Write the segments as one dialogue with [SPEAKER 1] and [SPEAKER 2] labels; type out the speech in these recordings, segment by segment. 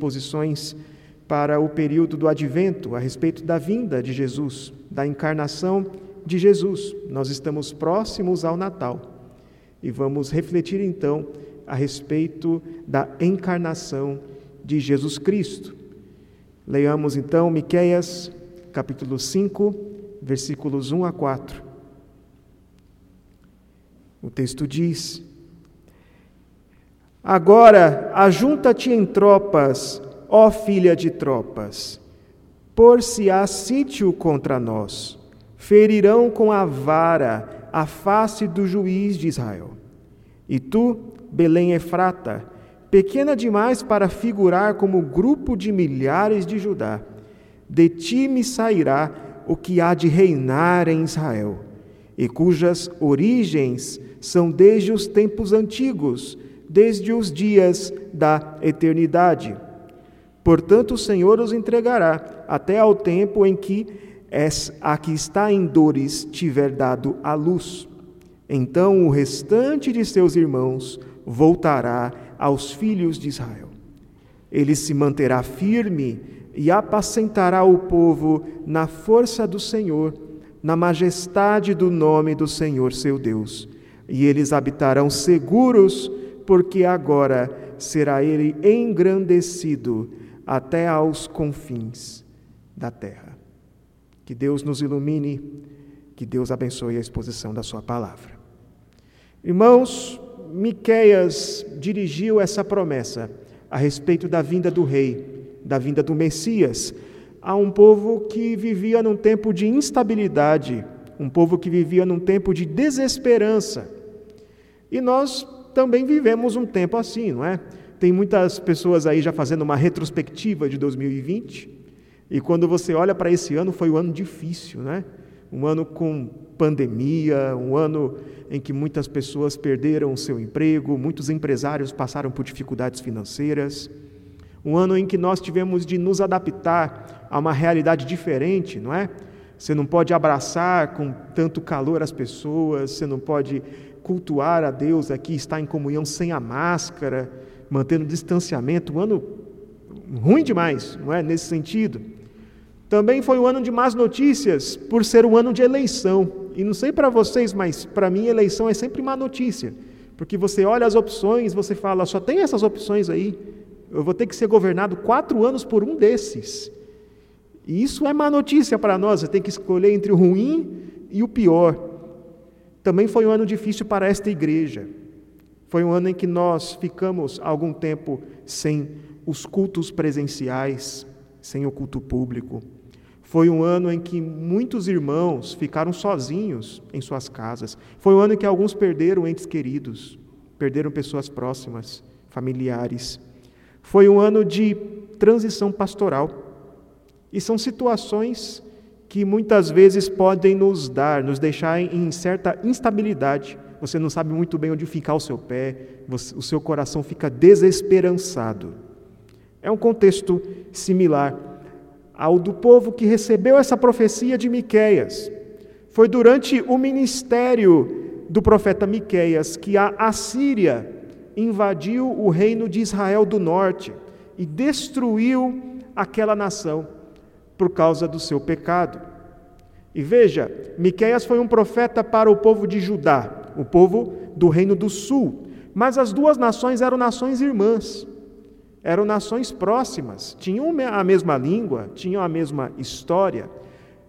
[SPEAKER 1] posições para o período do advento, a respeito da vinda de Jesus, da encarnação de Jesus. Nós estamos próximos ao Natal e vamos refletir então a respeito da encarnação de Jesus Cristo. Leiamos então Miqueias, capítulo 5, versículos 1 a 4. O texto diz: Agora ajunta-te em tropas, ó filha de tropas, por-se-á sítio contra nós, ferirão com a vara a face do juiz de Israel. E tu, Belém Efrata, pequena demais para figurar como grupo de milhares de Judá, de ti me sairá o que há de reinar em Israel, e cujas origens são desde os tempos antigos, desde os dias da eternidade. Portanto, o Senhor os entregará até ao tempo em que a que está em dores tiver dado a luz. Então o restante de seus irmãos voltará aos filhos de Israel. Ele se manterá firme e apacentará o povo na força do Senhor, na majestade do nome do Senhor seu Deus. E eles habitarão seguros porque agora será ele engrandecido até aos confins da terra. Que Deus nos ilumine, que Deus abençoe a exposição da sua palavra. Irmãos, Miqueias dirigiu essa promessa a respeito da vinda do rei, da vinda do Messias, a um povo que vivia num tempo de instabilidade, um povo que vivia num tempo de desesperança. E nós também vivemos um tempo assim, não é? Tem muitas pessoas aí já fazendo uma retrospectiva de 2020, e quando você olha para esse ano, foi um ano difícil, né? Um ano com pandemia, um ano em que muitas pessoas perderam seu emprego, muitos empresários passaram por dificuldades financeiras, um ano em que nós tivemos de nos adaptar a uma realidade diferente, não é? Você não pode abraçar com tanto calor as pessoas, você não pode cultuar a Deus aqui, estar em comunhão sem a máscara, mantendo distanciamento, um ano ruim demais, não é? Nesse sentido. Também foi um ano de más notícias, por ser um ano de eleição. E não sei para vocês, mas para mim eleição é sempre má notícia. Porque você olha as opções, você fala, só tem essas opções aí. Eu vou ter que ser governado quatro anos por um desses. E isso é má notícia para nós, você tem que escolher entre o ruim e o pior. Também foi um ano difícil para esta igreja. Foi um ano em que nós ficamos algum tempo sem os cultos presenciais, sem o culto público. Foi um ano em que muitos irmãos ficaram sozinhos em suas casas. Foi um ano em que alguns perderam entes queridos, perderam pessoas próximas, familiares. Foi um ano de transição pastoral. E são situações que muitas vezes podem nos dar, nos deixar em certa instabilidade. Você não sabe muito bem onde ficar o seu pé, o seu coração fica desesperançado. É um contexto similar ao do povo que recebeu essa profecia de Miqueias. Foi durante o ministério do profeta Miqueias que a Assíria invadiu o reino de Israel do norte e destruiu aquela nação por causa do seu pecado. E veja, Miqueias foi um profeta para o povo de Judá, o povo do reino do sul, mas as duas nações eram nações irmãs. Eram nações próximas, tinham a mesma língua, tinham a mesma história.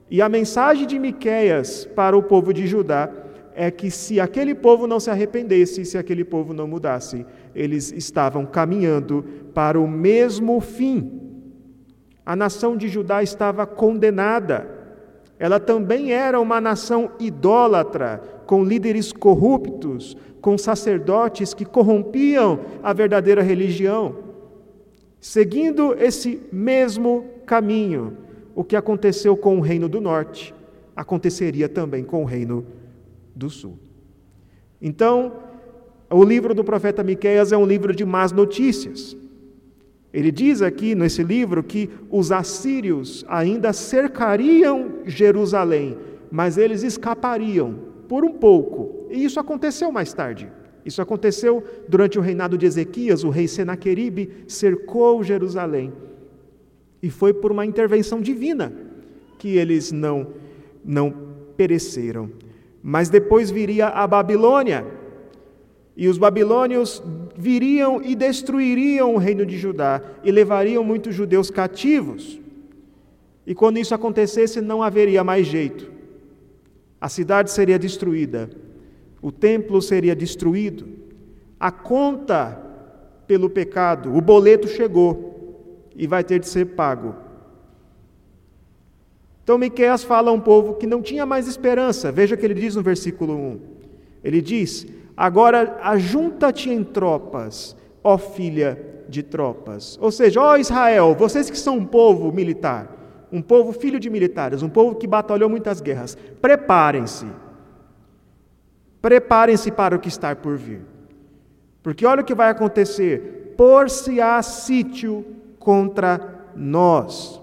[SPEAKER 1] E a mensagem de Miqueias para o povo de Judá é que se aquele povo não se arrependesse, se aquele povo não mudasse, eles estavam caminhando para o mesmo fim. A nação de Judá estava condenada. Ela também era uma nação idólatra, com líderes corruptos, com sacerdotes que corrompiam a verdadeira religião. Seguindo esse mesmo caminho, o que aconteceu com o reino do norte, aconteceria também com o reino do sul. Então, o livro do profeta Miqueias é um livro de más notícias. Ele diz aqui nesse livro que os assírios ainda cercariam Jerusalém, mas eles escapariam por um pouco. E isso aconteceu mais tarde. Isso aconteceu durante o reinado de Ezequias, o rei Senaqueribe cercou Jerusalém. E foi por uma intervenção divina que eles não, não pereceram. Mas depois viria a Babilônia, e os babilônios viriam e destruiriam o reino de Judá e levariam muitos judeus cativos. E quando isso acontecesse, não haveria mais jeito. A cidade seria destruída, o templo seria destruído, a conta pelo pecado, o boleto chegou e vai ter de ser pago. Então Miqueias fala a um povo que não tinha mais esperança. Veja o que ele diz no versículo 1. Ele diz: Agora ajunta-te em tropas, ó filha de tropas. Ou seja, ó Israel, vocês que são um povo militar, um povo filho de militares, um povo que batalhou muitas guerras, preparem-se. Preparem-se para o que está por vir. Porque olha o que vai acontecer: por-se-á sítio contra nós.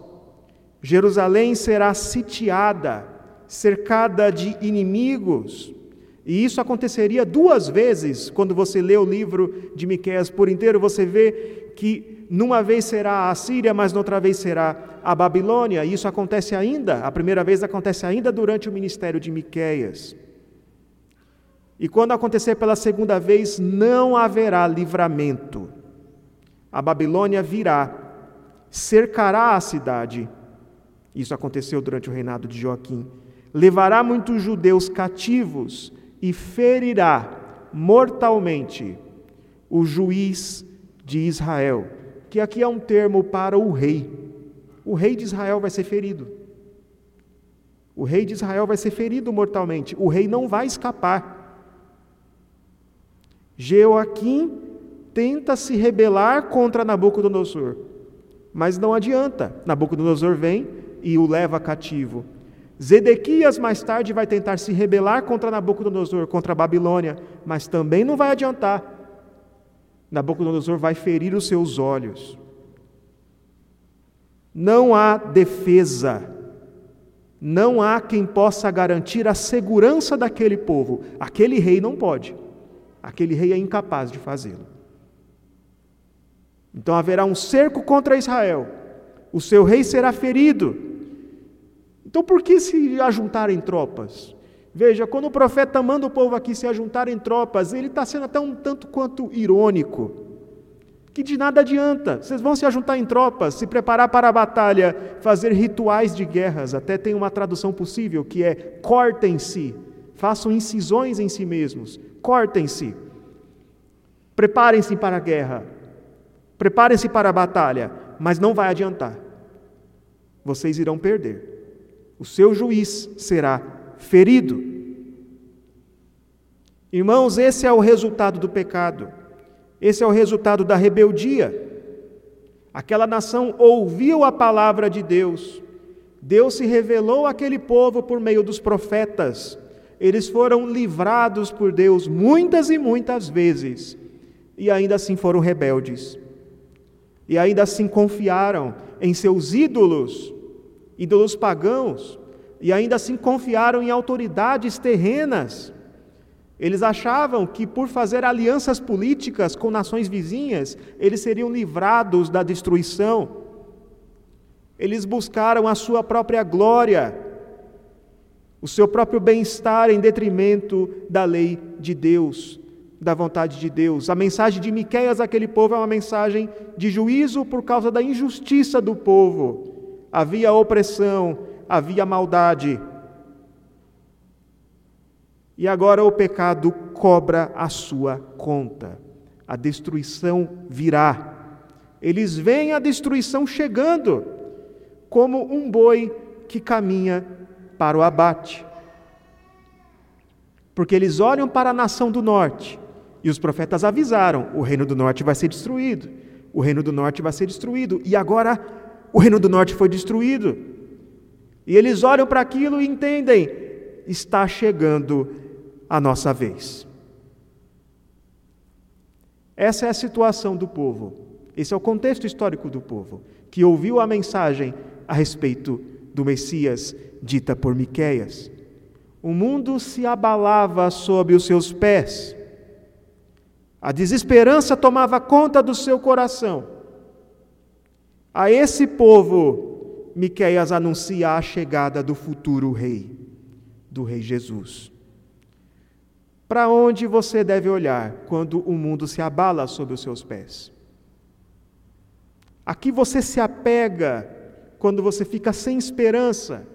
[SPEAKER 1] Jerusalém será sitiada, cercada de inimigos. E isso aconteceria duas vezes. Quando você lê o livro de Miqueias por inteiro, você vê que numa vez será a Síria, mas noutra vez será a Babilônia. E isso acontece ainda, a primeira vez acontece ainda durante o ministério de Miqueias. E quando acontecer pela segunda vez, não haverá livramento. A Babilônia virá, cercará a cidade. Isso aconteceu durante o reinado de Joaquim. Levará muitos judeus cativos e ferirá mortalmente o juiz de Israel, que aqui é um termo para o rei. O rei de Israel vai ser ferido. O rei de Israel vai ser ferido mortalmente. O rei não vai escapar. Joaquim tenta se rebelar contra Nabucodonosor, mas não adianta. Nabucodonosor vem e o leva cativo. Zedequias mais tarde vai tentar se rebelar contra Nabucodonosor, contra a Babilônia, mas também não vai adiantar. Nabucodonosor vai ferir os seus olhos. Não há defesa, não há quem possa garantir a segurança daquele povo. Aquele rei não pode, aquele rei é incapaz de fazê-lo. Então haverá um cerco contra Israel, o seu rei será ferido, então por que se ajuntarem tropas? Veja, quando o profeta manda o povo aqui se ajuntarem tropas, ele está sendo até um tanto quanto irônico. Que de nada adianta, vocês vão se ajuntar em tropas, se preparar para a batalha, fazer rituais de guerras. Até tem uma tradução possível que é cortem-se, façam incisões em si mesmos, cortem-se, preparem-se para a guerra, preparem-se para a batalha, mas não vai adiantar, vocês irão perder o seu juiz será ferido. Irmãos, esse é o resultado do pecado, esse é o resultado da rebeldia. Aquela nação ouviu a palavra de Deus, Deus se revelou àquele povo por meio dos profetas, eles foram livrados por Deus muitas e muitas vezes, e ainda assim foram rebeldes, e ainda assim confiaram em seus ídolos, ídolos pagãos, e ainda assim confiaram em autoridades terrenas. Eles achavam que por fazer alianças políticas com nações vizinhas, eles seriam livrados da destruição. Eles buscaram a sua própria glória, o seu próprio bem-estar em detrimento da lei de Deus, da vontade de Deus. A mensagem de Miqueias àquele povo é uma mensagem de juízo por causa da injustiça do povo havia opressão, havia maldade. E agora o pecado cobra a sua conta. A destruição virá. Eles veem a destruição chegando, como um boi que caminha para o abate. Porque eles olham para a nação do norte, e os profetas avisaram: o reino do norte vai ser destruído, o reino do norte vai ser destruído, e agora o reino do norte foi destruído. E eles olham para aquilo e entendem: está chegando a nossa vez. Essa é a situação do povo. Esse é o contexto histórico do povo, que ouviu a mensagem a respeito do Messias dita por Miqueias. O mundo se abalava sob os seus pés. A desesperança tomava conta do seu coração. A esse povo, Miqueias anuncia a chegada do futuro rei, do rei Jesus. Para onde você deve olhar quando o mundo se abala sob os seus pés? A que você se apega quando você fica sem esperança?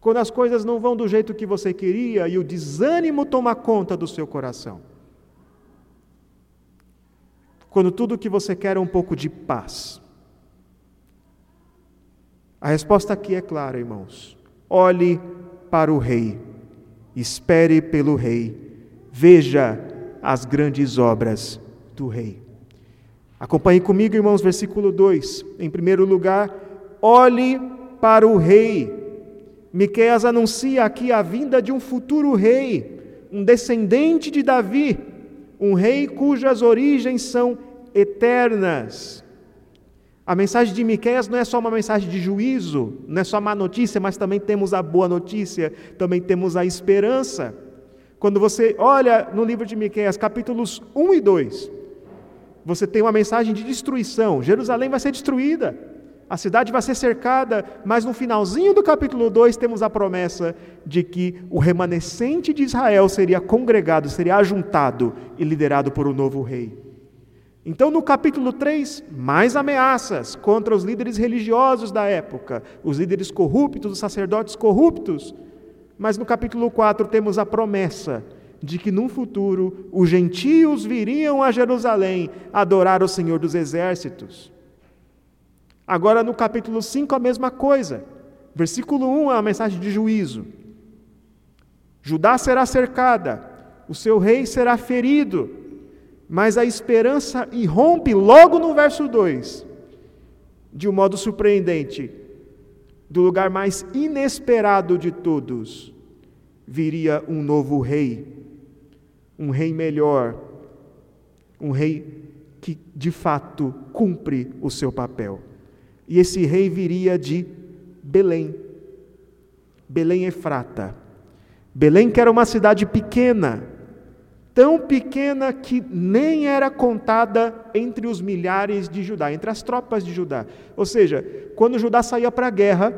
[SPEAKER 1] Quando as coisas não vão do jeito que você queria e o desânimo toma conta do seu coração? Quando tudo o que você quer é um pouco de paz? A resposta aqui é clara, irmãos. Olhe para o Rei, espere pelo Rei, veja as grandes obras do Rei. Acompanhe comigo, irmãos, versículo 2. Em primeiro lugar, olhe para o Rei. Miqueias anuncia aqui a vinda de um futuro rei, um descendente de Davi, um rei cujas origens são eternas. A mensagem de Miqueias não é só uma mensagem de juízo, não é só má notícia, mas também temos a boa notícia, também temos a esperança. Quando você olha no livro de Miqueias, capítulos 1 e 2, você tem uma mensagem de destruição. Jerusalém vai ser destruída. A cidade vai ser cercada, mas no finalzinho do capítulo 2 temos a promessa de que o remanescente de Israel seria congregado, seria ajuntado e liderado por um novo rei. Então, no capítulo 3, mais ameaças contra os líderes religiosos da época, os líderes corruptos, os sacerdotes corruptos. Mas no capítulo 4 temos a promessa de que num futuro os gentios viriam a Jerusalém adorar o Senhor dos Exércitos. Agora no capítulo 5 a mesma coisa. Versículo 1 é a mensagem de juízo. Judá será cercada, o seu rei será ferido, mas a esperança irrompe logo no verso 2, de um modo surpreendente. Do lugar mais inesperado de todos, viria um novo rei, um rei melhor, um rei que de fato cumpre o seu papel. E esse rei viria de Belém, Belém Efrata. Belém, que era uma cidade pequena, tão pequena que nem era contada entre os milhares de Judá, entre as tropas de Judá. Ou seja, quando Judá saía para a guerra,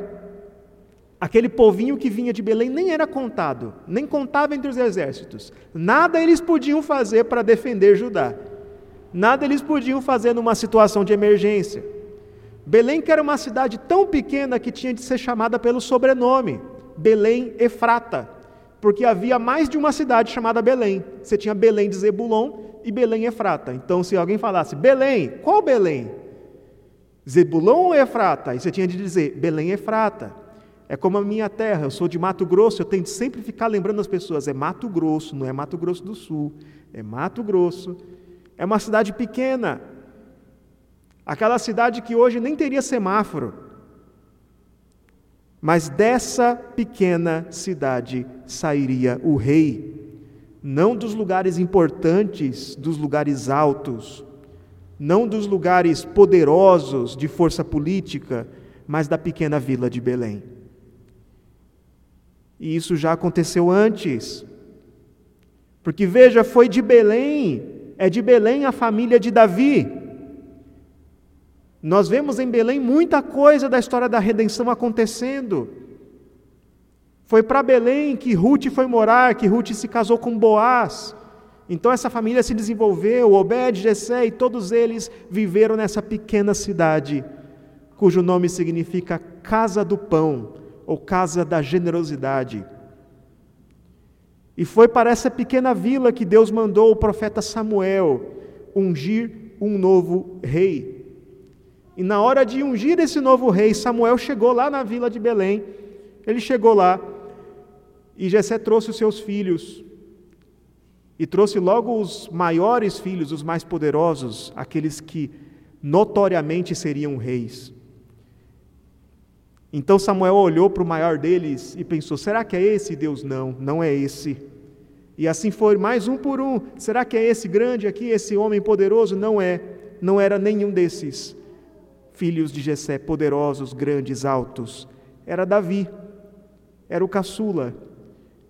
[SPEAKER 1] aquele povinho que vinha de Belém nem era contado, nem contava entre os exércitos. Nada eles podiam fazer para defender Judá. Nada eles podiam fazer numa situação de emergência. Belém, que era uma cidade tão pequena que tinha de ser chamada pelo sobrenome, Belém Efrata porque havia mais de uma cidade chamada Belém. Você tinha Belém de Zebulon e Belém Efrata. Então, se alguém falasse Belém, qual Belém? Zebulon ou Efrata? Aí você tinha de dizer Belém Efrata. É como a minha terra, eu sou de Mato Grosso, eu tenho de sempre ficar lembrando as pessoas, é Mato Grosso, não é Mato Grosso do Sul, é Mato Grosso. É uma cidade pequena. Aquela cidade que hoje nem teria semáforo. Mas dessa pequena cidade sairia o rei, não dos lugares importantes, dos lugares altos, não dos lugares poderosos de força política, mas da pequena vila de Belém. E isso já aconteceu antes. Porque veja, foi de Belém, é de Belém a família de Davi. Nós vemos em Belém muita coisa da história da redenção acontecendo. Foi para Belém que Ruth foi morar, que Ruth se casou com Boaz. Então essa família se desenvolveu, Obed, Jessé e todos eles viveram nessa pequena cidade, cujo nome significa casa do pão ou casa da generosidade. E foi para essa pequena vila que Deus mandou o profeta Samuel ungir um novo rei. E na hora de ungir esse novo rei, Samuel chegou lá na vila de Belém. Ele chegou lá e Jessé trouxe os seus filhos. E trouxe logo os maiores filhos, os mais poderosos, aqueles que notoriamente seriam reis. Então Samuel olhou para o maior deles e pensou: será que é esse? Deus, não, não é esse. E assim foi, mais um por um. Será que é esse grande aqui, esse homem poderoso? Não é, não era nenhum desses filhos de Jessé, poderosos, grandes, altos, era Davi, era o caçula,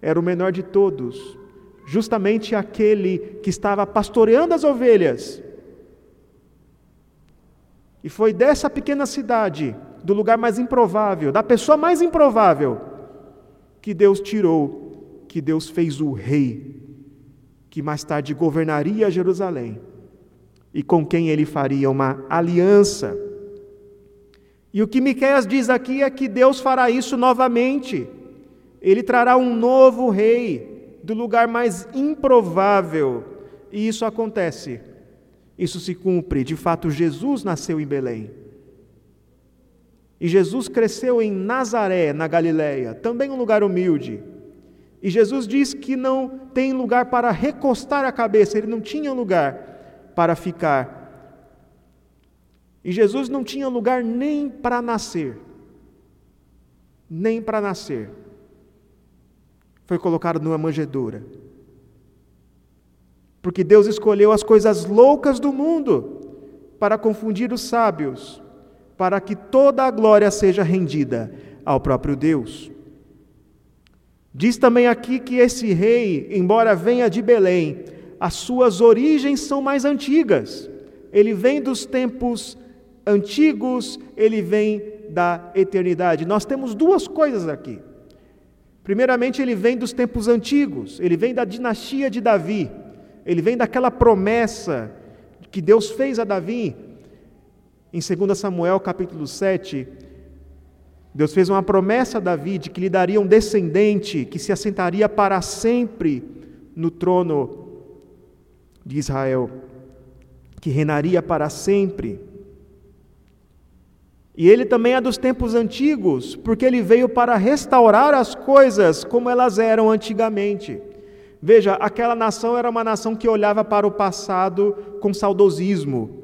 [SPEAKER 1] era o menor de todos, justamente aquele que estava pastoreando as ovelhas. E foi dessa pequena cidade, do lugar mais improvável, da pessoa mais improvável, que Deus tirou, que Deus fez o rei, que mais tarde governaria Jerusalém e com quem ele faria uma aliança. E o que Miqueias diz aqui é que Deus fará isso novamente. Ele trará um novo rei do lugar mais improvável. E isso acontece. Isso se cumpre. De fato, Jesus nasceu em Belém. E Jesus cresceu em Nazaré, na Galiléia, também um lugar humilde. E Jesus diz que não tem lugar para recostar a cabeça, ele não tinha lugar para ficar. E Jesus não tinha lugar nem para nascer. Nem para nascer. Foi colocado numa manjedoura. Porque Deus escolheu as coisas loucas do mundo para confundir os sábios, para que toda a glória seja rendida ao próprio Deus. Diz também aqui que esse rei, embora venha de Belém, as suas origens são mais antigas. Ele vem dos tempos antigos, ele vem da eternidade. Nós temos duas coisas aqui. Primeiramente, ele vem dos tempos antigos, ele vem da dinastia de Davi, ele vem daquela promessa que Deus fez a Davi. Em 2 Samuel capítulo 7, Deus fez uma promessa a Davi de que lhe daria um descendente que se assentaria para sempre no trono de Israel, que reinaria para sempre. E ele também é dos tempos antigos, porque ele veio para restaurar as coisas como elas eram antigamente. Veja, aquela nação era uma nação que olhava para o passado com saudosismo,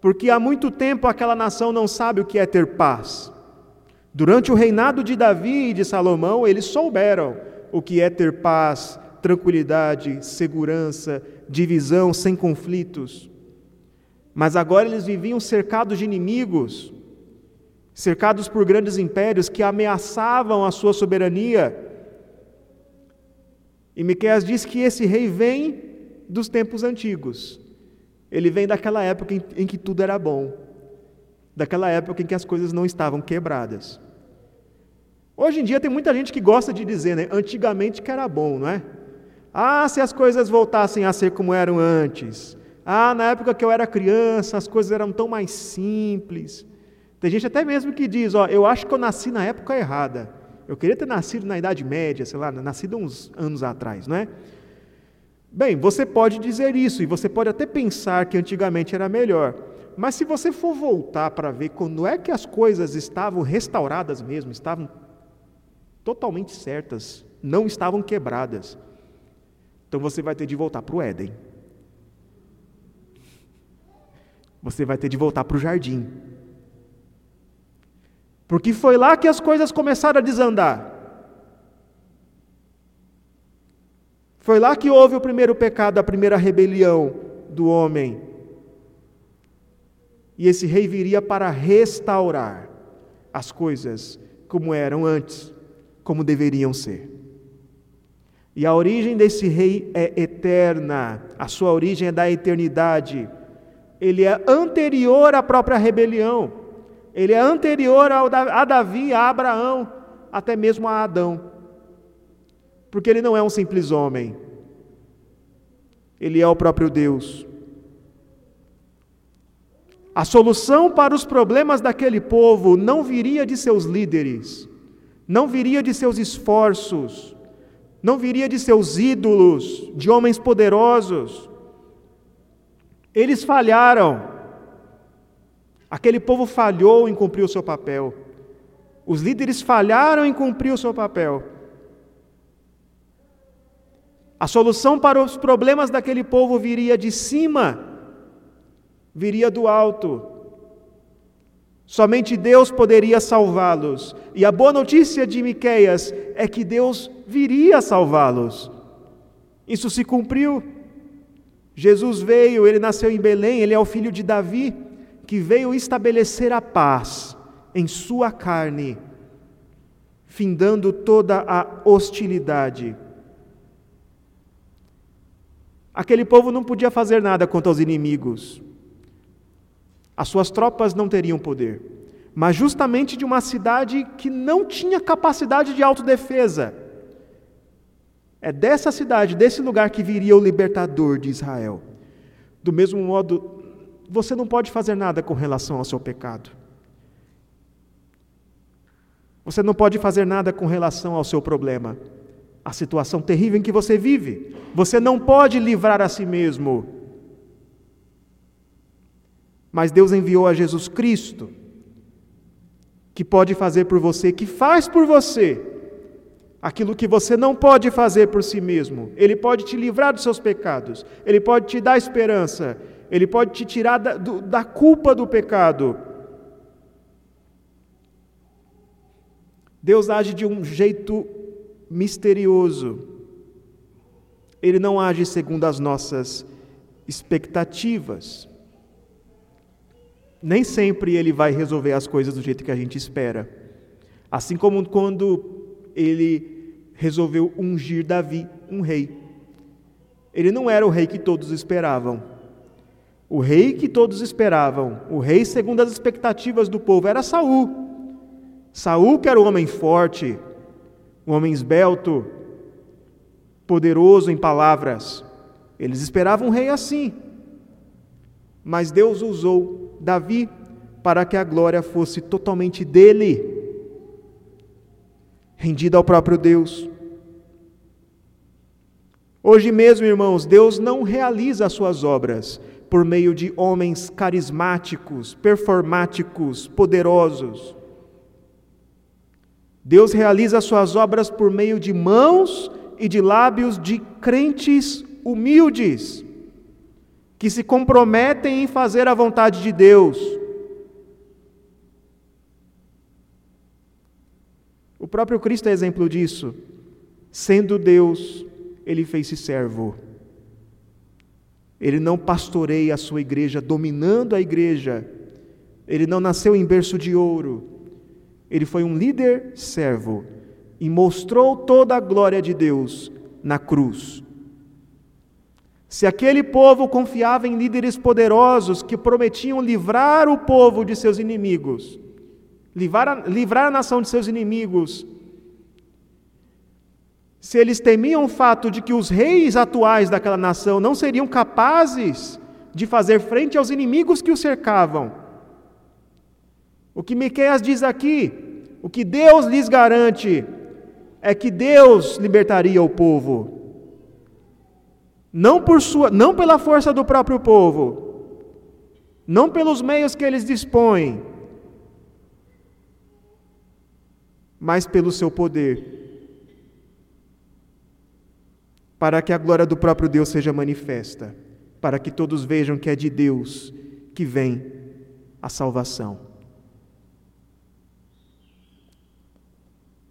[SPEAKER 1] porque há muito tempo aquela nação não sabe o que é ter paz. Durante o reinado de Davi e de Salomão, eles souberam o que é ter paz, tranquilidade, segurança, divisão sem conflitos. Mas agora eles viviam cercados de inimigos, cercados por grandes impérios que ameaçavam a sua soberania. E Miqueias diz que esse rei vem dos tempos antigos. Ele vem daquela época em, que tudo era bom, daquela época em que as coisas não estavam quebradas. Hoje em dia tem muita gente que gosta de dizer, né, antigamente que era bom, não é? Ah, se as coisas voltassem a ser como eram antes. Ah, na época que eu era criança, as coisas eram tão mais simples. Tem gente até mesmo que diz, ó, eu acho que eu nasci na época errada. Eu queria ter nascido na Idade Média, sei lá, nascido uns anos atrás, não é? Bem, você pode dizer isso e você pode até pensar que antigamente era melhor. Mas se você for voltar para ver quando é que as coisas estavam restauradas mesmo, estavam totalmente certas, não estavam quebradas. Então você vai ter de voltar para o Éden. Você vai ter de voltar para o jardim. Porque foi lá que as coisas começaram a desandar. Foi lá que houve o primeiro pecado, a primeira rebelião do homem. E esse rei viria para restaurar as coisas como eram antes como deveriam ser. E a origem desse rei é eterna, a sua origem é da eternidade. Ele é anterior à própria rebelião, ele é anterior a Davi, a Abraão, até mesmo a Adão. Porque ele não é um simples homem, ele é o próprio Deus. A solução para os problemas daquele povo não viria de seus líderes, não viria de seus esforços, não viria de seus ídolos, de homens poderosos. Eles falharam. Aquele povo falhou em cumprir o seu papel. Os líderes falharam em cumprir o seu papel. A solução para os problemas daquele povo viria de cima, viria do alto. Somente Deus poderia salvá-los. E a boa notícia de Miqueias é que Deus viria salvá-los. Isso se cumpriu. Jesus veio, ele nasceu em Belém, ele é o filho de Davi, que veio estabelecer a paz em sua carne, findando toda a hostilidade. Aquele povo não podia fazer nada contra os inimigos. As suas tropas não teriam poder. Mas justamente de uma cidade que não tinha capacidade de autodefesa. É dessa cidade, desse lugar que viria o libertador de Israel. Do mesmo modo, você não pode fazer nada com relação ao seu pecado. Você não pode fazer nada com relação ao seu problema, a situação terrível em que você vive. Você não pode livrar a si mesmo. Mas Deus enviou a Jesus Cristo, que pode fazer por você, que faz por você aquilo que você não pode fazer por si mesmo. Ele pode te livrar dos seus pecados, ele pode te dar esperança, ele pode te tirar da, do, da culpa do pecado. Deus age de um jeito misterioso. Ele não age segundo as nossas expectativas. Nem sempre ele vai resolver as coisas do jeito que a gente espera. Assim como quando ele resolveu ungir Davi, um rei. Ele não era o rei que todos esperavam. O rei que todos esperavam, o rei segundo as expectativas do povo, era Saul. Saul, que era um homem forte, um homem esbelto, poderoso em palavras. Eles esperavam um rei assim. Mas Deus usou Davi para que a glória fosse totalmente dele, rendida ao próprio Deus. Hoje mesmo, irmãos, Deus não realiza as suas obras por meio de homens carismáticos, performáticos, poderosos. Deus realiza suas obras por meio de mãos e de lábios de crentes humildes, que se comprometem em fazer a vontade de Deus. O próprio Cristo é exemplo disso. Sendo Deus, ele fez-se servo. Ele não pastoreia a sua igreja dominando a igreja. Ele não nasceu em berço de ouro. Ele foi um líder servo e mostrou toda a glória de Deus na cruz. Se aquele povo confiava em líderes poderosos que prometiam livrar o povo de seus inimigos, livrar a, livrar a nação de seus inimigos, se eles temiam o fato de que os reis atuais daquela nação não seriam capazes de fazer frente aos inimigos que os cercavam, o que Miqueias diz aqui, o que Deus lhes garante é que Deus libertaria o povo. Não por sua, não pela força do próprio povo, não pelos meios que eles dispõem, mas pelo seu poder. Para que a glória do próprio Deus seja manifesta, para que todos vejam que é de Deus que vem a salvação.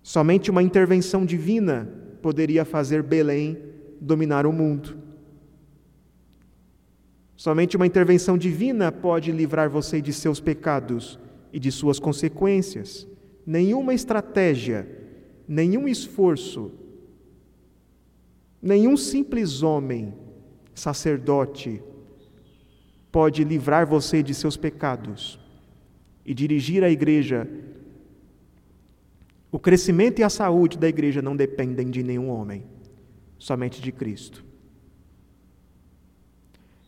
[SPEAKER 1] Somente uma intervenção divina poderia fazer Belém dominar o mundo. Somente uma intervenção divina pode livrar você de seus pecados e de suas consequências. Nenhuma estratégia, nenhum esforço, nenhum simples homem, sacerdote, pode livrar você de seus pecados e dirigir a igreja o crescimento e a saúde da igreja não dependem de nenhum homem, somente de Cristo.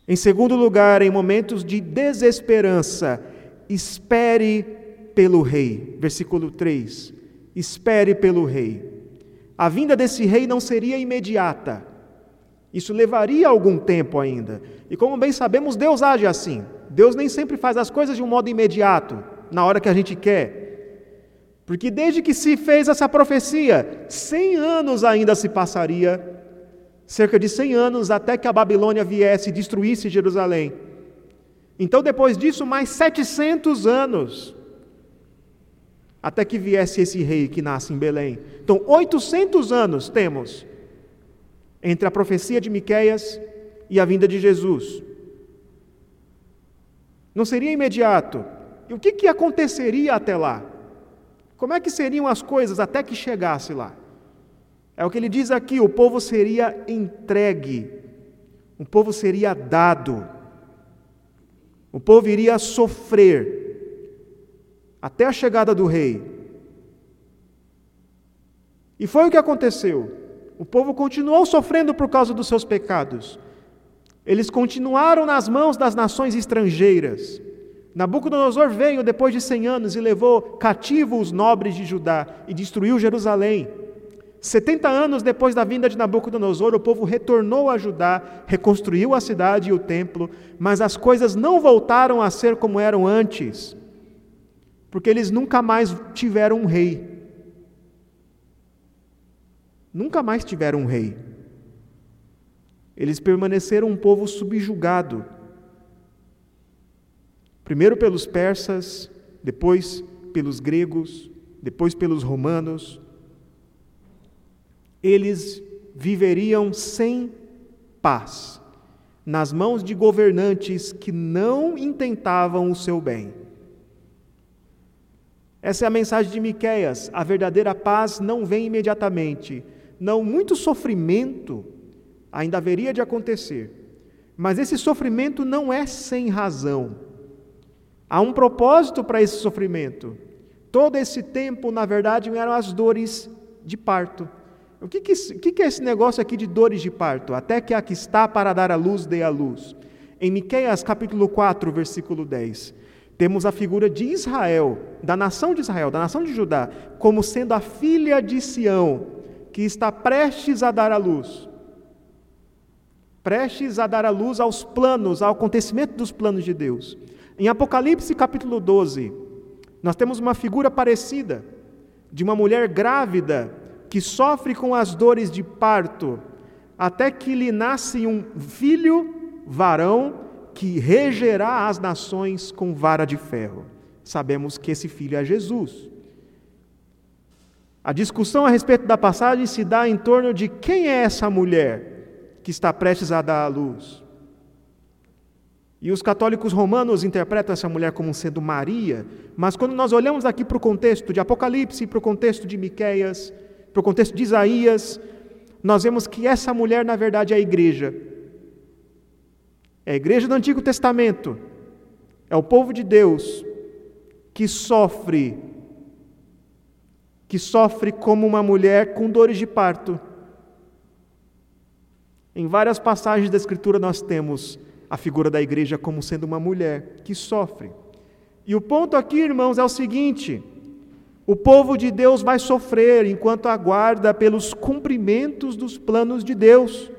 [SPEAKER 1] Em segundo lugar, em momentos de desesperança, espere pelo Rei. Versículo 3. Espere pelo Rei. A vinda desse Rei não seria imediata. Isso levaria algum tempo ainda. E como bem sabemos, Deus age assim. Deus nem sempre faz as coisas de um modo imediato, na hora que a gente quer. Porque desde que se fez essa profecia, cem anos ainda se passaria, cerca de cem anos até que a Babilônia viesse e destruísse Jerusalém. Então, depois disso, mais 700 anos, até que viesse esse rei que nasce em Belém. Então, 800 anos temos entre a profecia de Miqueias e a vinda de Jesus. Não seria imediato. E o que, que aconteceria até lá? Como é que seriam as coisas até que chegasse lá? É o que ele diz aqui: o povo seria entregue, o povo seria dado, o povo iria sofrer até a chegada do rei. E foi o que aconteceu. O povo continuou sofrendo por causa dos seus pecados. Eles continuaram nas mãos das nações estrangeiras. Nabucodonosor veio depois de cem anos e levou cativo os nobres de Judá e destruiu Jerusalém. 70 anos depois da vinda de Nabucodonosor, o povo retornou a Judá, reconstruiu a cidade e o templo, mas as coisas não voltaram a ser como eram antes, porque eles nunca mais tiveram um rei. Nunca mais tiveram um rei. Eles permaneceram um povo subjugado. Primeiro pelos persas, depois pelos gregos, depois pelos romanos eles viveriam sem paz, nas mãos de governantes que não intentavam o seu bem. Essa é a mensagem de Miqueias. A verdadeira paz não vem imediatamente. Não, muito sofrimento ainda haveria de acontecer. Mas esse sofrimento não é sem razão. Há um propósito para esse sofrimento. Todo esse tempo, na verdade, eram as dores de parto. O que, que, que, que é esse negócio aqui de dores de parto? Até que a que está para dar a luz dê a luz. Em Miqueias capítulo 4, versículo 10, temos a figura de Israel, da nação de Israel, da nação de Judá, como sendo a filha de Sião, que está prestes a dar a luz. Prestes a dar a luz aos planos, ao acontecimento dos planos de Deus. Em Apocalipse capítulo 12, nós temos uma figura parecida de uma mulher grávida que sofre com as dores de parto, até que lhe nasce um filho varão que regerá as nações com vara de ferro. Sabemos que esse filho é Jesus. A discussão a respeito da passagem se dá em torno de quem é essa mulher que está prestes a dar à luz. E os católicos romanos interpretam essa mulher como sendo Maria, mas quando nós olhamos aqui para o contexto de Apocalipse, para o contexto de Miqueias, para o contexto de Isaías, nós vemos que essa mulher, na verdade, é a igreja. É a igreja do Antigo Testamento. É o povo de Deus que sofre, que sofre como uma mulher com dores de parto. Em várias passagens da Escritura nós temos a figura da igreja como sendo uma mulher que sofre. E o ponto aqui, irmãos, é o seguinte: o povo de Deus vai sofrer enquanto aguarda pelos cumprimentos dos planos de Deus.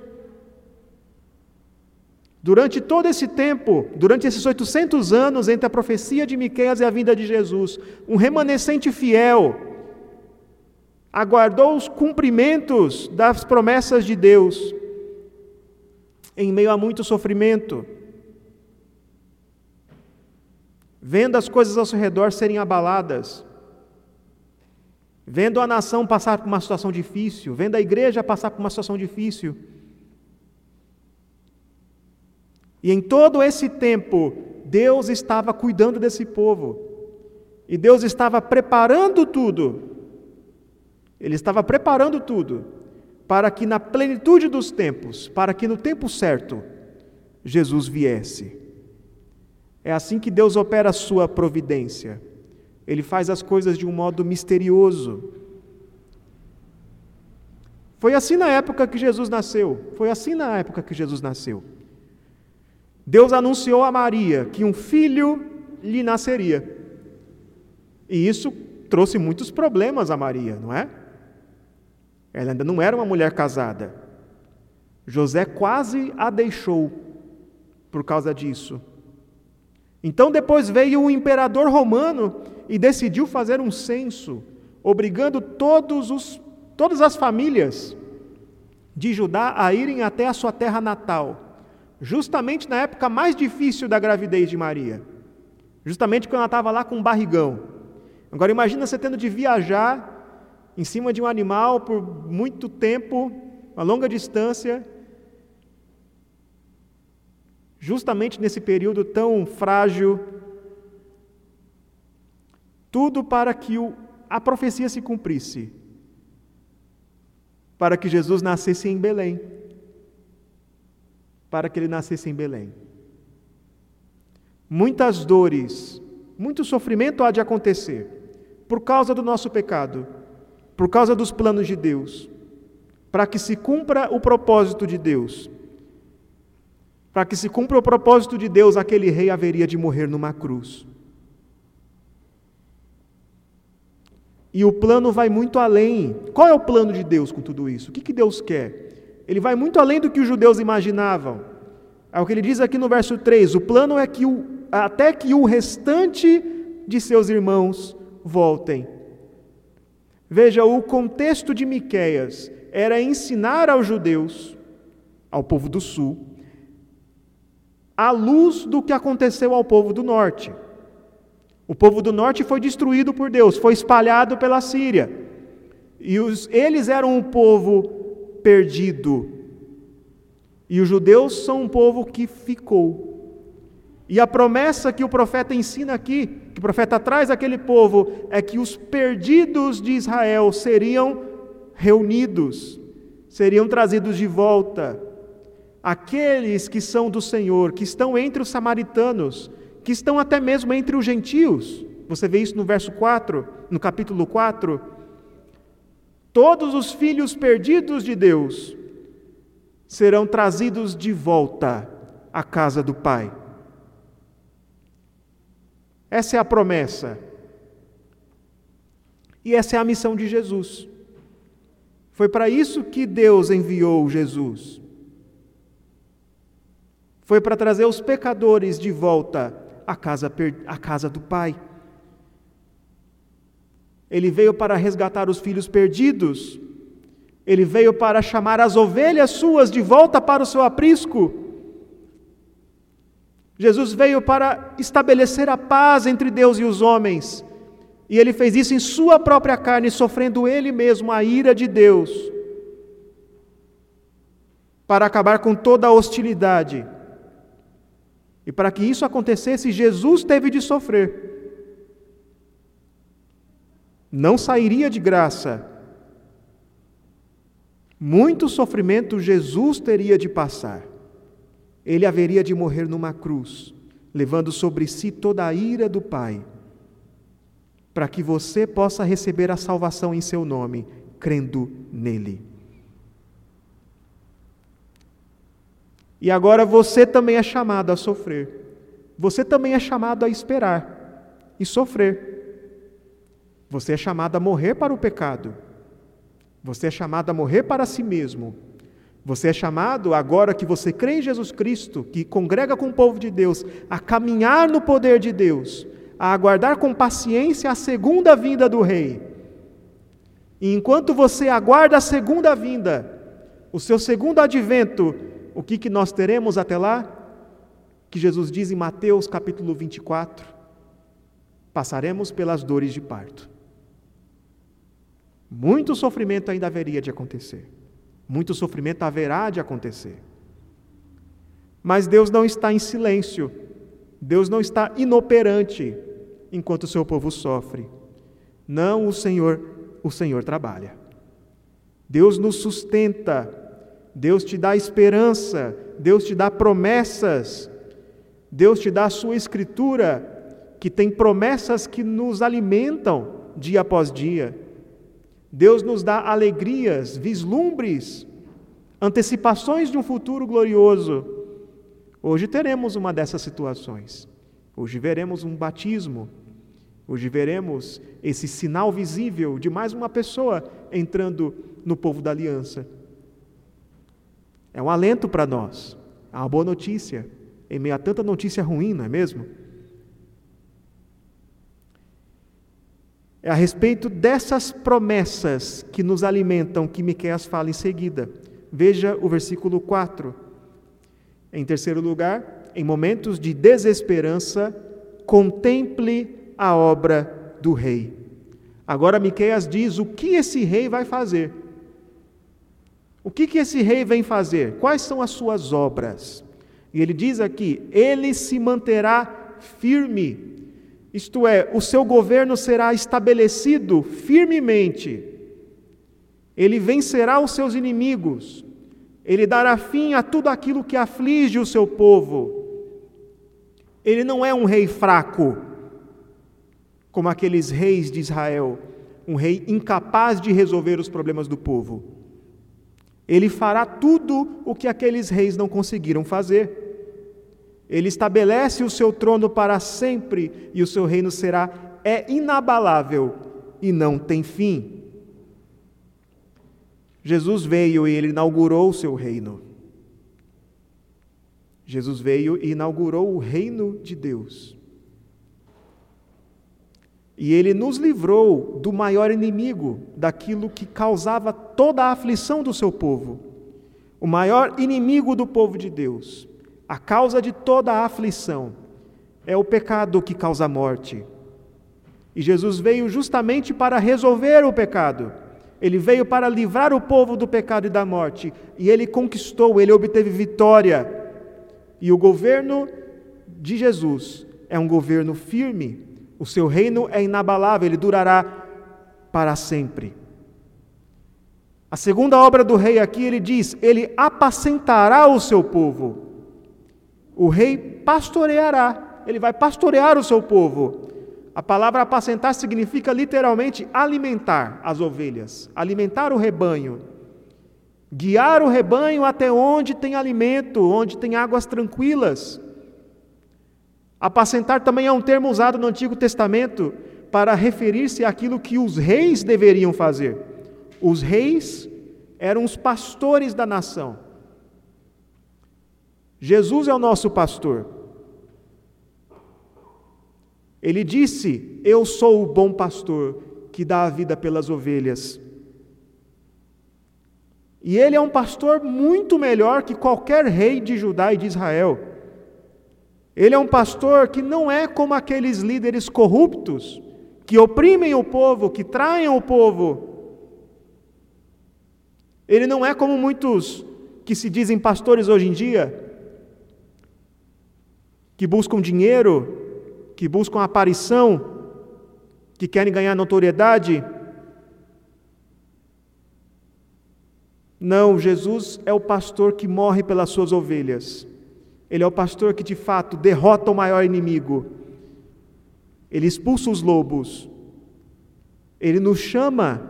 [SPEAKER 1] Durante todo esse tempo, durante esses 800 anos entre a profecia de Miqueias e a vinda de Jesus, um remanescente fiel aguardou os cumprimentos das promessas de Deus em meio a muito sofrimento, vendo as coisas ao seu redor serem abaladas, vendo a nação passar por uma situação difícil, vendo a igreja passar por uma situação difícil. E em todo esse tempo, Deus estava cuidando desse povo. E Deus estava preparando tudo. Ele estava preparando tudo para que na plenitude dos tempos, para que no tempo certo, Jesus viesse. É assim que Deus opera a sua providência. Ele faz as coisas de um modo misterioso. Foi assim na época que Jesus nasceu. Foi assim na época que Jesus nasceu. Deus anunciou a Maria que um filho lhe nasceria. E isso trouxe muitos problemas a Maria, não é? Ela ainda não era uma mulher casada. José quase a deixou por causa disso. Então depois veio o imperador romano e decidiu fazer um censo, obrigando todos os, todas as famílias de Judá a irem até a sua terra natal, justamente na época mais difícil da gravidez de Maria, justamente quando ela estava lá com um barrigão. Agora imagina você tendo de viajar em cima de um animal por muito tempo, uma longa distância, justamente nesse período tão frágil tudo para que o, a profecia se cumprisse. Para que Jesus nascesse em Belém. Para que ele nascesse em Belém. Muitas dores, muito sofrimento há de acontecer por causa do nosso pecado, por causa dos planos de Deus, para que se cumpra o propósito de Deus. Para que se cumpra o propósito de Deus, aquele rei haveria de morrer numa cruz. E o plano vai muito além. Qual é o plano de Deus com tudo isso? O que, que Deus quer? Ele vai muito além do que os judeus imaginavam. É o que ele diz aqui no verso 3: o plano é que o, até que o restante de seus irmãos voltem. Veja, o contexto de Miqueias era ensinar aos judeus, ao povo do sul, à luz do que aconteceu ao povo do norte. O povo do norte foi destruído por Deus, foi espalhado pela Síria. E os, eles eram um povo perdido. E os judeus são um povo que ficou. E a promessa que o profeta ensina aqui, que o profeta traz àquele povo, é que os perdidos de Israel seriam reunidos, seriam trazidos de volta. Aqueles que são do Senhor, que estão entre os samaritanos, que estão até mesmo entre os gentios. Você vê isso no verso 4, no capítulo 4. Todos os filhos perdidos de Deus serão trazidos de volta à casa do Pai. Essa é a promessa. E essa é a missão de Jesus. Foi para isso que Deus enviou Jesus. Foi para trazer os pecadores de volta a casa, a casa do Pai. Ele veio para resgatar os filhos perdidos. Ele veio para chamar as ovelhas suas de volta para o seu aprisco. Jesus veio para estabelecer a paz entre Deus e os homens. E ele fez isso em sua própria carne, sofrendo ele mesmo a ira de Deus, para acabar com toda a hostilidade e para que isso acontecesse, Jesus teve de sofrer. Não sairia de graça. Muito sofrimento Jesus teria de passar. Ele haveria de morrer numa cruz, levando sobre si toda a ira do Pai, para que você possa receber a salvação em seu nome, crendo nele. E agora você também é chamado a sofrer. Você também é chamado a esperar e sofrer. Você é chamado a morrer para o pecado. Você é chamado a morrer para si mesmo. Você é chamado, agora que você crê em Jesus Cristo, que congrega com o povo de Deus, a caminhar no poder de Deus, a aguardar com paciência a segunda vinda do Rei. E enquanto você aguarda a segunda vinda, o seu segundo advento, o que, que nós teremos até lá? Que Jesus diz em Mateus capítulo 24: passaremos pelas dores de parto. Muito sofrimento ainda haveria de acontecer. Muito sofrimento haverá de acontecer. Mas Deus não está em silêncio. Deus não está inoperante enquanto o seu povo sofre. Não, o Senhor, o Senhor trabalha. Deus nos sustenta Deus te dá esperança, Deus te dá promessas, Deus te dá a sua escritura, que tem promessas que nos alimentam dia após dia. Deus nos dá alegrias, vislumbres, antecipações de um futuro glorioso. Hoje teremos uma dessas situações. Hoje veremos um batismo. Hoje veremos esse sinal visível de mais uma pessoa entrando no povo da aliança. É um alento para nós, é uma boa notícia, em meio a tanta notícia ruim, não é mesmo? É a respeito dessas promessas que nos alimentam que Miqueias fala em seguida. Veja o versículo 4. Em terceiro lugar, em momentos de desesperança, contemple a obra do rei. Agora Miqueias diz o que esse rei vai fazer. O que, que esse rei vem fazer? Quais são as suas obras? E ele diz aqui: ele se manterá firme, isto é, o seu governo será estabelecido firmemente, ele vencerá os seus inimigos, Ele dará fim a tudo aquilo que aflige o seu povo. Ele não é um rei fraco, como aqueles reis de Israel, um rei incapaz de resolver os problemas do povo. Ele fará tudo o que aqueles reis não conseguiram fazer. Ele estabelece o seu trono para sempre e o seu reino será é inabalável e não tem fim. Jesus veio e ele inaugurou o seu reino. Jesus veio e inaugurou o reino de Deus. E ele nos livrou do maior inimigo, daquilo que causava toda a aflição do seu povo. O maior inimigo do povo de Deus, a causa de toda a aflição, é o pecado que causa morte. E Jesus veio justamente para resolver o pecado. Ele veio para livrar o povo do pecado e da morte. E ele conquistou, ele obteve vitória. E o governo de Jesus é um governo firme. O seu reino é inabalável, ele durará para sempre. A segunda obra do rei aqui, ele diz: ele apacentará o seu povo. O rei pastoreará, ele vai pastorear o seu povo. A palavra apacentar significa literalmente alimentar as ovelhas, alimentar o rebanho, guiar o rebanho até onde tem alimento, onde tem águas tranquilas. Apacentar também é um termo usado no Antigo Testamento para referir-se àquilo que os reis deveriam fazer. Os reis eram os pastores da nação. Jesus é o nosso pastor. Ele disse: Eu sou o bom pastor que dá a vida pelas ovelhas. E ele é um pastor muito melhor que qualquer rei de Judá e de Israel. Ele é um pastor que não é como aqueles líderes corruptos que oprimem o povo, que traem o povo. Ele não é como muitos que se dizem pastores hoje em dia, que buscam dinheiro, que buscam aparição, que querem ganhar notoriedade. Não, Jesus é o pastor que morre pelas suas ovelhas. Ele é o pastor que de fato derrota o maior inimigo. Ele expulsa os lobos. Ele nos chama.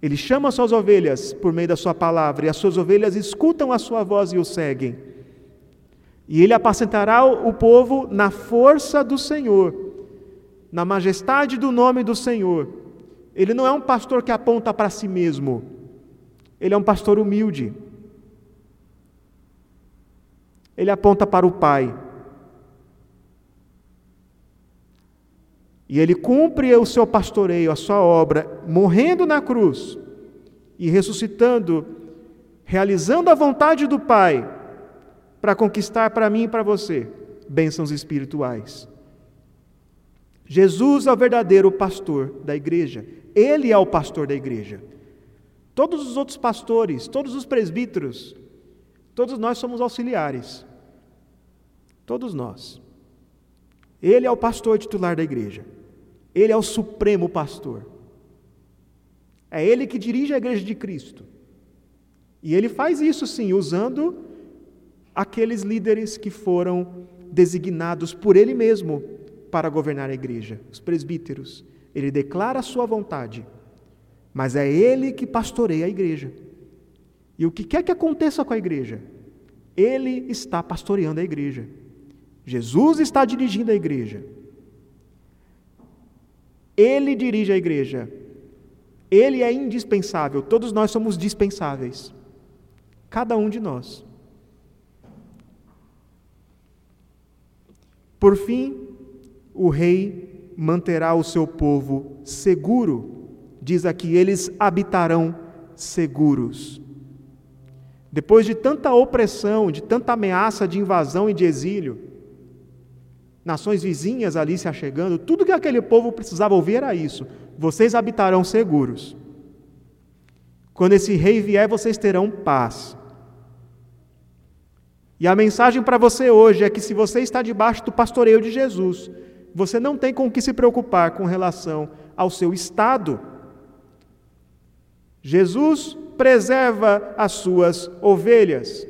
[SPEAKER 1] Ele chama as suas ovelhas por meio da sua palavra, e as suas ovelhas escutam a sua voz e o seguem. E ele apacentará o povo na força do Senhor, na majestade do nome do Senhor. Ele não é um pastor que aponta para si mesmo, ele é um pastor humilde. Ele aponta para o Pai. E ele cumpre o seu pastoreio, a sua obra, morrendo na cruz e ressuscitando, realizando a vontade do Pai para conquistar para mim e para você bênçãos espirituais. Jesus é o verdadeiro pastor da igreja. Ele é o pastor da igreja. Todos os outros pastores, todos os presbíteros, todos nós somos auxiliares. Todos nós. Ele é o pastor titular da igreja. Ele é o supremo pastor. É ele que dirige a igreja de Cristo. E ele faz isso sim, usando aqueles líderes que foram designados por ele mesmo para governar a igreja, os presbíteros. Ele declara a sua vontade, mas é ele que pastoreia a igreja. E o que quer que aconteça com a igreja? Ele está pastoreando a igreja. Jesus está dirigindo a igreja. Ele dirige a igreja. Ele é indispensável. Todos nós somos dispensáveis. Cada um de nós. Por fim, o rei manterá o seu povo seguro. Diz aqui: eles habitarão seguros. Depois de tanta opressão, de tanta ameaça de invasão e de exílio, nações vizinhas ali se achegando, tudo que aquele povo precisava ouvir era isso: vocês habitarão seguros. Quando esse rei vier, vocês terão paz. E a mensagem para você hoje é que se você está debaixo do pastoreio de Jesus, você não tem com o que se preocupar com relação ao seu estado. Jesus preserva as suas ovelhas.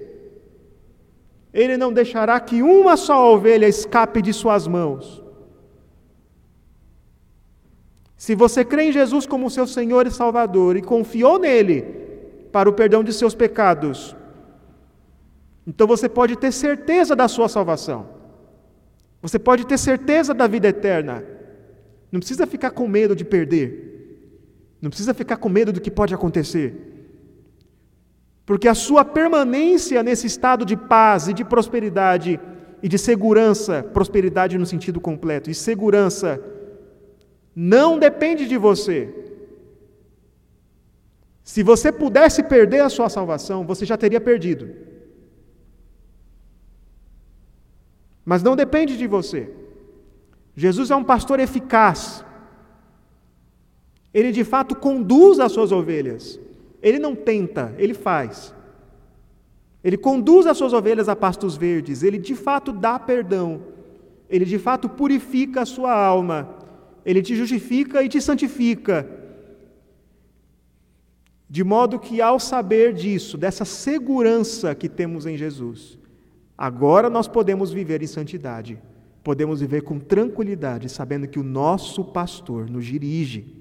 [SPEAKER 1] Ele não deixará que uma só ovelha escape de suas mãos. Se você crê em Jesus como seu Senhor e Salvador e confiou nele para o perdão de seus pecados, então você pode ter certeza da sua salvação. Você pode ter certeza da vida eterna. Não precisa ficar com medo de perder. Não precisa ficar com medo do que pode acontecer. Porque a sua permanência nesse estado de paz e de prosperidade e de segurança, prosperidade no sentido completo, e segurança, não depende de você. Se você pudesse perder a sua salvação, você já teria perdido. Mas não depende de você. Jesus é um pastor eficaz. Ele de fato conduz as suas ovelhas. Ele não tenta, ele faz. Ele conduz as suas ovelhas a pastos verdes, ele de fato dá perdão, ele de fato purifica a sua alma, ele te justifica e te santifica. De modo que, ao saber disso, dessa segurança que temos em Jesus, agora nós podemos viver em santidade, podemos viver com tranquilidade, sabendo que o nosso pastor nos dirige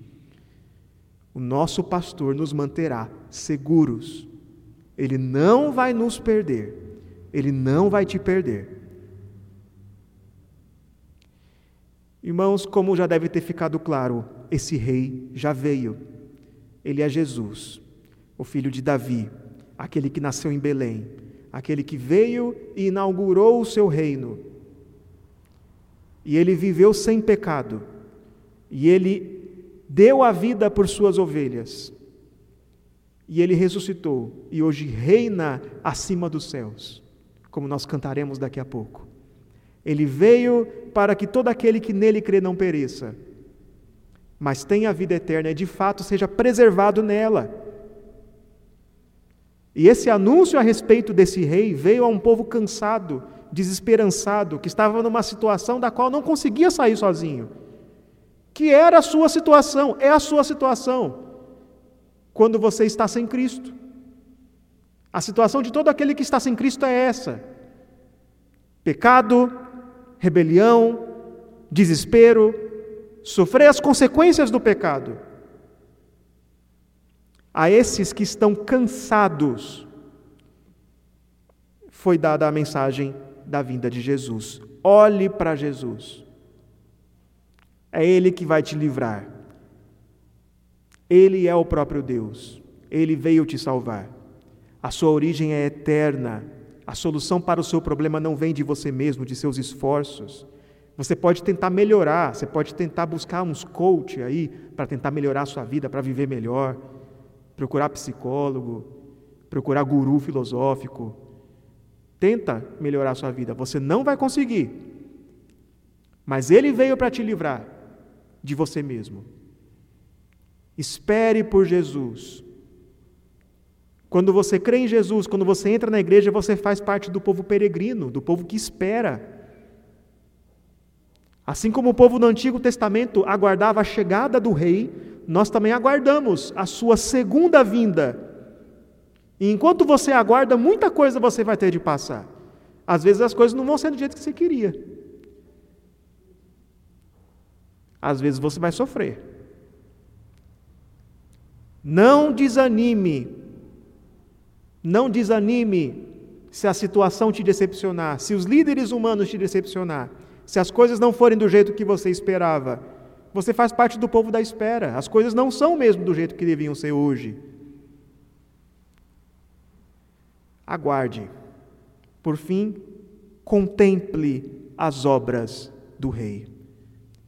[SPEAKER 1] o nosso pastor nos manterá seguros. Ele não vai nos perder. Ele não vai te perder. Irmãos, como já deve ter ficado claro, esse rei já veio. Ele é Jesus, o filho de Davi, aquele que nasceu em Belém, aquele que veio e inaugurou o seu reino. E ele viveu sem pecado. E ele deu a vida por suas ovelhas. E ele ressuscitou e hoje reina acima dos céus, como nós cantaremos daqui a pouco. Ele veio para que todo aquele que nele crê não pereça, mas tenha a vida eterna e de fato seja preservado nela. E esse anúncio a respeito desse rei veio a um povo cansado, desesperançado, que estava numa situação da qual não conseguia sair sozinho que era a sua situação, é a sua situação, quando você está sem Cristo. A situação de todo aquele que está sem Cristo é essa: pecado, rebelião, desespero, sofrer as consequências do pecado. A esses que estão cansados, foi dada a mensagem da vinda de Jesus. Olhe para Jesus. É Ele que vai te livrar. Ele é o próprio Deus. Ele veio te salvar. A sua origem é eterna. A solução para o seu problema não vem de você mesmo, de seus esforços. Você pode tentar melhorar, você pode tentar buscar uns coach aí para tentar melhorar a sua vida, para viver melhor, procurar psicólogo, procurar guru filosófico. Tenta melhorar a sua vida, você não vai conseguir. Mas ele veio para te livrar de você mesmo. Espere por Jesus. Quando você crê em Jesus, quando você entra na igreja, você faz parte do povo peregrino, do povo que espera. Assim como o povo do Antigo Testamento aguardava a chegada do rei, nós também aguardamos a sua segunda vinda. E enquanto você aguarda, muita coisa você vai ter de passar. Às vezes as coisas não vão ser do jeito que você queria. às vezes você vai sofrer. Não desanime. Não desanime se a situação te decepcionar, se os líderes humanos te decepcionar, se as coisas não forem do jeito que você esperava. Você faz parte do povo da espera. As coisas não são mesmo do jeito que deviam ser hoje. Aguarde. Por fim, contemple as obras do Rei.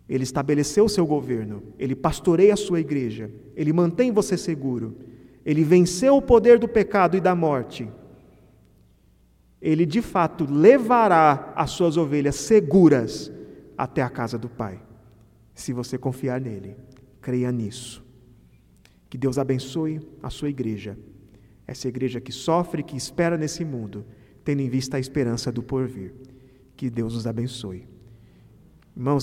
[SPEAKER 1] Ele estabeleceu o seu governo, ele pastoreia a sua igreja, ele mantém você seguro, ele venceu o poder do pecado e da morte. Ele de fato levará as suas ovelhas seguras até a casa do Pai. Se você confiar nele, creia nisso. Que Deus abençoe a sua igreja, essa igreja que sofre, que espera nesse mundo, tendo em vista a esperança do porvir. Que Deus os abençoe. Irmãos,